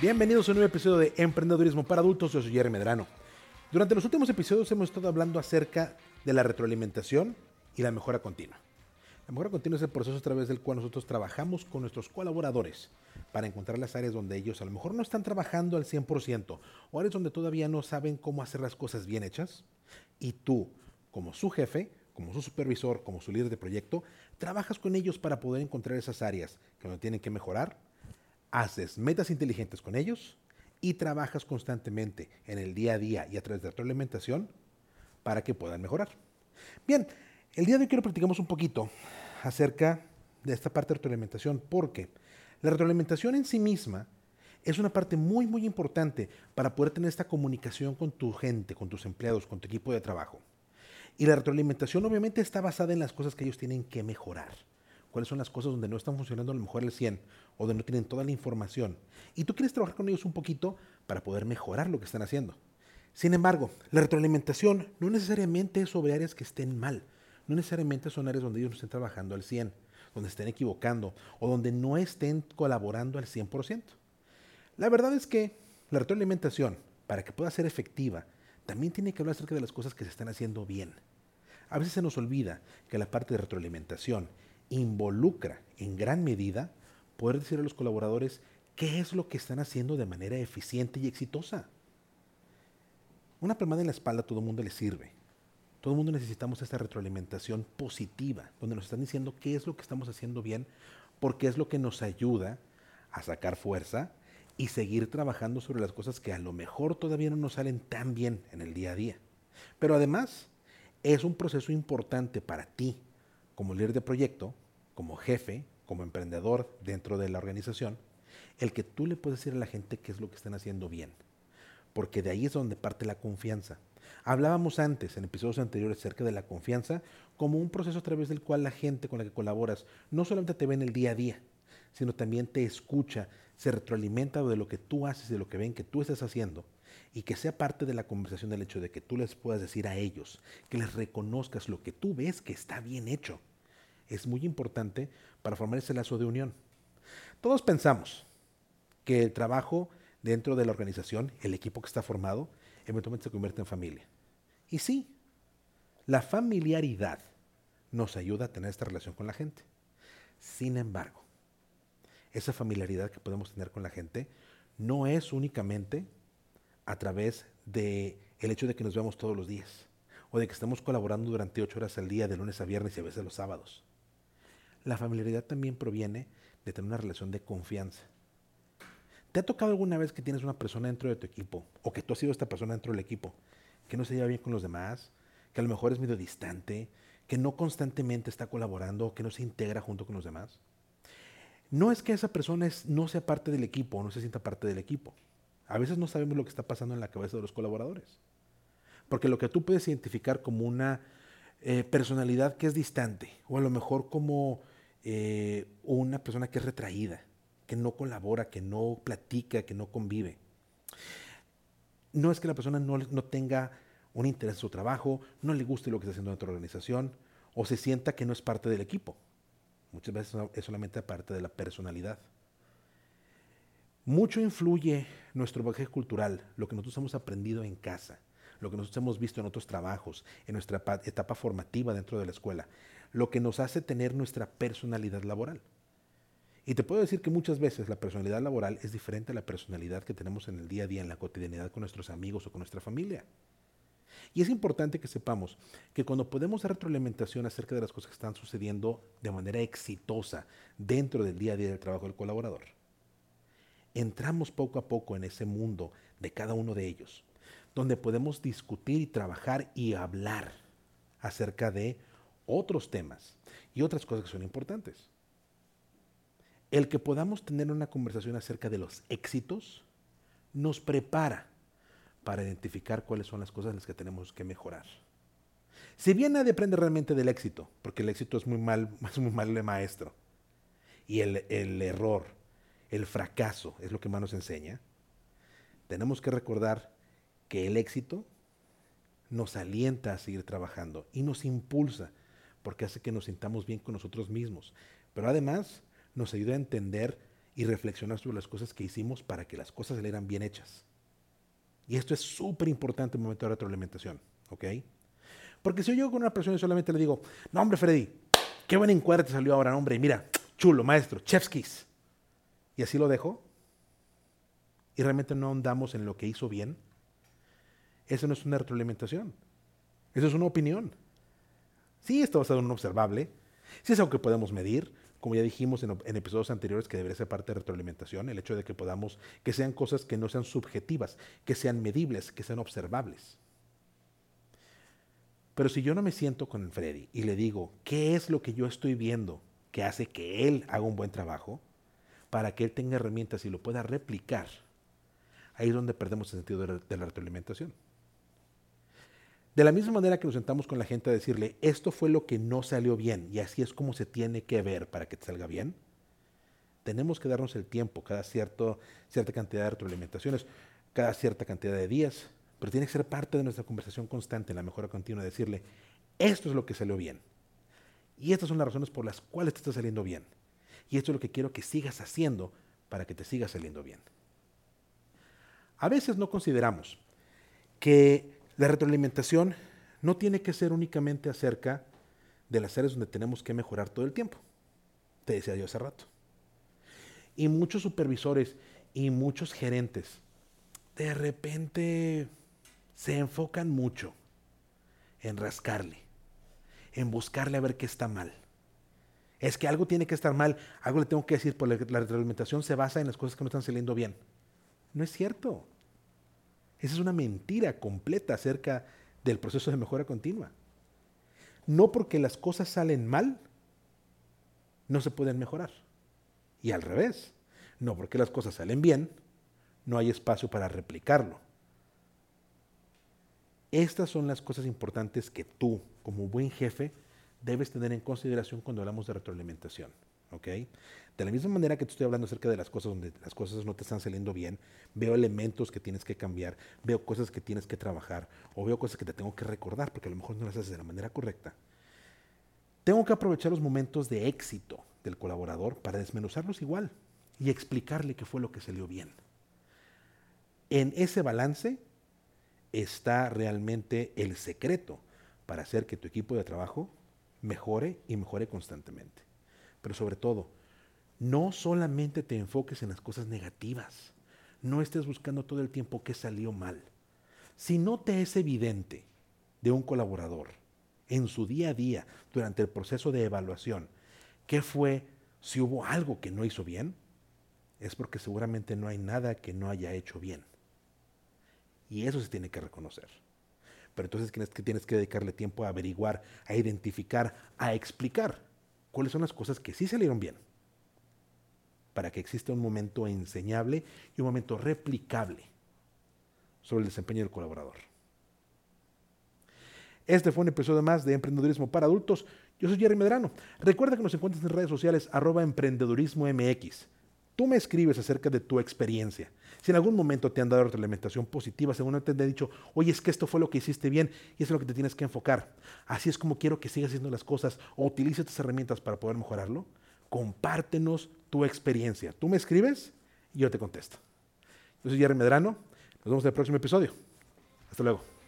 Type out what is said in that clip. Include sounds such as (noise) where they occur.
Bienvenidos a un nuevo episodio de Emprendedurismo para Adultos. Yo soy Jerry Medrano. Durante los últimos episodios hemos estado hablando acerca de la retroalimentación y la mejora continua. La mejora continua es el proceso a través del cual nosotros trabajamos con nuestros colaboradores para encontrar las áreas donde ellos a lo mejor no están trabajando al 100% o áreas donde todavía no saben cómo hacer las cosas bien hechas. Y tú, como su jefe, como su supervisor, como su líder de proyecto, trabajas con ellos para poder encontrar esas áreas que no tienen que mejorar haces metas inteligentes con ellos y trabajas constantemente en el día a día y a través de la retroalimentación para que puedan mejorar. Bien, el día de hoy quiero platicamos un poquito acerca de esta parte de retroalimentación porque la retroalimentación en sí misma es una parte muy muy importante para poder tener esta comunicación con tu gente, con tus empleados, con tu equipo de trabajo. Y la retroalimentación obviamente está basada en las cosas que ellos tienen que mejorar cuáles son las cosas donde no están funcionando a lo mejor el 100 o donde no tienen toda la información. Y tú quieres trabajar con ellos un poquito para poder mejorar lo que están haciendo. Sin embargo, la retroalimentación no necesariamente es sobre áreas que estén mal. No necesariamente son áreas donde ellos no estén trabajando al 100, donde estén equivocando o donde no estén colaborando al 100%. La verdad es que la retroalimentación, para que pueda ser efectiva, también tiene que hablar acerca de las cosas que se están haciendo bien. A veces se nos olvida que la parte de retroalimentación involucra en gran medida poder decir a los colaboradores qué es lo que están haciendo de manera eficiente y exitosa. Una palmada en la espalda a todo el mundo le sirve. Todo el mundo necesitamos esta retroalimentación positiva, donde nos están diciendo qué es lo que estamos haciendo bien, porque es lo que nos ayuda a sacar fuerza y seguir trabajando sobre las cosas que a lo mejor todavía no nos salen tan bien en el día a día. Pero además es un proceso importante para ti como líder de proyecto, como jefe, como emprendedor dentro de la organización, el que tú le puedes decir a la gente qué es lo que están haciendo bien. Porque de ahí es donde parte la confianza. Hablábamos antes, en episodios anteriores, acerca de la confianza como un proceso a través del cual la gente con la que colaboras no solamente te ve en el día a día, sino también te escucha, se retroalimenta de lo que tú haces, de lo que ven que tú estás haciendo, y que sea parte de la conversación del hecho de que tú les puedas decir a ellos, que les reconozcas lo que tú ves que está bien hecho es muy importante para formar ese lazo de unión. Todos pensamos que el trabajo dentro de la organización, el equipo que está formado, eventualmente se convierte en familia. Y sí, la familiaridad nos ayuda a tener esta relación con la gente. Sin embargo, esa familiaridad que podemos tener con la gente no es únicamente a través de el hecho de que nos veamos todos los días o de que estemos colaborando durante ocho horas al día de lunes a viernes y a veces los sábados. La familiaridad también proviene de tener una relación de confianza. ¿Te ha tocado alguna vez que tienes una persona dentro de tu equipo o que tú has sido esta persona dentro del equipo que no se lleva bien con los demás, que a lo mejor es medio distante, que no constantemente está colaborando, que no se integra junto con los demás? No es que esa persona no sea parte del equipo o no se sienta parte del equipo. A veces no sabemos lo que está pasando en la cabeza de los colaboradores. Porque lo que tú puedes identificar como una eh, personalidad que es distante o a lo mejor como eh, una persona que es retraída, que no colabora, que no platica, que no convive. No es que la persona no, no tenga un interés en su trabajo, no le guste lo que está haciendo en otra organización o se sienta que no es parte del equipo. Muchas veces es solamente parte de la personalidad. Mucho influye nuestro bagaje cultural, lo que nosotros hemos aprendido en casa, lo que nosotros hemos visto en otros trabajos, en nuestra etapa formativa dentro de la escuela lo que nos hace tener nuestra personalidad laboral. Y te puedo decir que muchas veces la personalidad laboral es diferente a la personalidad que tenemos en el día a día, en la cotidianidad con nuestros amigos o con nuestra familia. Y es importante que sepamos que cuando podemos dar retroalimentación acerca de las cosas que están sucediendo de manera exitosa dentro del día a día del trabajo del colaborador, entramos poco a poco en ese mundo de cada uno de ellos, donde podemos discutir y trabajar y hablar acerca de otros temas y otras cosas que son importantes. El que podamos tener una conversación acerca de los éxitos nos prepara para identificar cuáles son las cosas en las que tenemos que mejorar. Si bien nadie aprende realmente del éxito, porque el éxito es muy mal, (laughs) es muy mal de maestro, y el, el error, el fracaso es lo que más nos enseña, tenemos que recordar que el éxito nos alienta a seguir trabajando y nos impulsa porque hace que nos sintamos bien con nosotros mismos. Pero además nos ayuda a entender y reflexionar sobre las cosas que hicimos para que las cosas salieran bien hechas. Y esto es súper importante en el momento de retroalimentación, ¿ok? Porque si yo llego con una persona y solamente le digo, no hombre Freddy, qué buen encuadre te salió ahora, hombre, mira, chulo, maestro, chefskis. Y así lo dejo. Y realmente no andamos en lo que hizo bien. Eso no es una retroalimentación. Eso es una opinión. Sí, esto va a ser un observable. Sí es algo que podemos medir. Como ya dijimos en, en, episodios anteriores, que debería ser parte de retroalimentación, el hecho de que podamos, que sean cosas que no sean subjetivas, que sean medibles, que sean observables. Pero si yo no me siento con Freddy y le digo, ¿qué es lo que yo estoy viendo que hace que él haga un buen trabajo? Para que él tenga herramientas y lo pueda replicar. Ahí es donde perdemos el sentido de la retroalimentación. De la misma manera que nos sentamos con la gente a decirle, esto fue lo que no salió bien y así es como se tiene que ver para que te salga bien, tenemos que darnos el tiempo, cada cierto, cierta cantidad de retroalimentaciones, cada cierta cantidad de días, pero tiene que ser parte de nuestra conversación constante, en la mejora continua, decirle, esto es lo que salió bien. Y estas son las razones por las cuales te está saliendo bien. Y esto es lo que quiero que sigas haciendo para que te siga saliendo bien. A veces no consideramos que la retroalimentación no tiene que ser únicamente acerca de las áreas donde tenemos que mejorar todo el tiempo. Te decía yo hace rato. Y muchos supervisores y muchos gerentes de repente se enfocan mucho en rascarle, en buscarle a ver qué está mal. Es que algo tiene que estar mal, algo le tengo que decir, porque la retroalimentación se basa en las cosas que no están saliendo bien. No es cierto. Esa es una mentira completa acerca del proceso de mejora continua. No porque las cosas salen mal, no se pueden mejorar. Y al revés, no porque las cosas salen bien, no hay espacio para replicarlo. Estas son las cosas importantes que tú, como buen jefe, debes tener en consideración cuando hablamos de retroalimentación. ¿Ok? De la misma manera que te estoy hablando acerca de las cosas donde las cosas no te están saliendo bien, veo elementos que tienes que cambiar, veo cosas que tienes que trabajar o veo cosas que te tengo que recordar porque a lo mejor no las haces de la manera correcta. Tengo que aprovechar los momentos de éxito del colaborador para desmenuzarlos igual y explicarle qué fue lo que salió bien. En ese balance está realmente el secreto para hacer que tu equipo de trabajo mejore y mejore constantemente. Pero sobre todo, no solamente te enfoques en las cosas negativas, no estés buscando todo el tiempo qué salió mal. Si no te es evidente de un colaborador en su día a día, durante el proceso de evaluación, qué fue, si hubo algo que no hizo bien, es porque seguramente no hay nada que no haya hecho bien. Y eso se tiene que reconocer. Pero entonces tienes que, tienes que dedicarle tiempo a averiguar, a identificar, a explicar cuáles son las cosas que sí salieron bien. Para que exista un momento enseñable y un momento replicable sobre el desempeño del colaborador. Este fue un episodio más de Emprendedurismo para Adultos. Yo soy Jerry Medrano. Recuerda que nos encuentras en redes sociales arroba emprendedurismo MX. Tú me escribes acerca de tu experiencia. Si en algún momento te han dado retroalimentación positiva, según te han dicho, oye, es que esto fue lo que hiciste bien y eso es lo que te tienes que enfocar. Así es como quiero que sigas haciendo las cosas o utilice estas herramientas para poder mejorarlo. Compártenos tu experiencia. Tú me escribes y yo te contesto. Yo soy Jerry Medrano. Nos vemos en el próximo episodio. Hasta luego.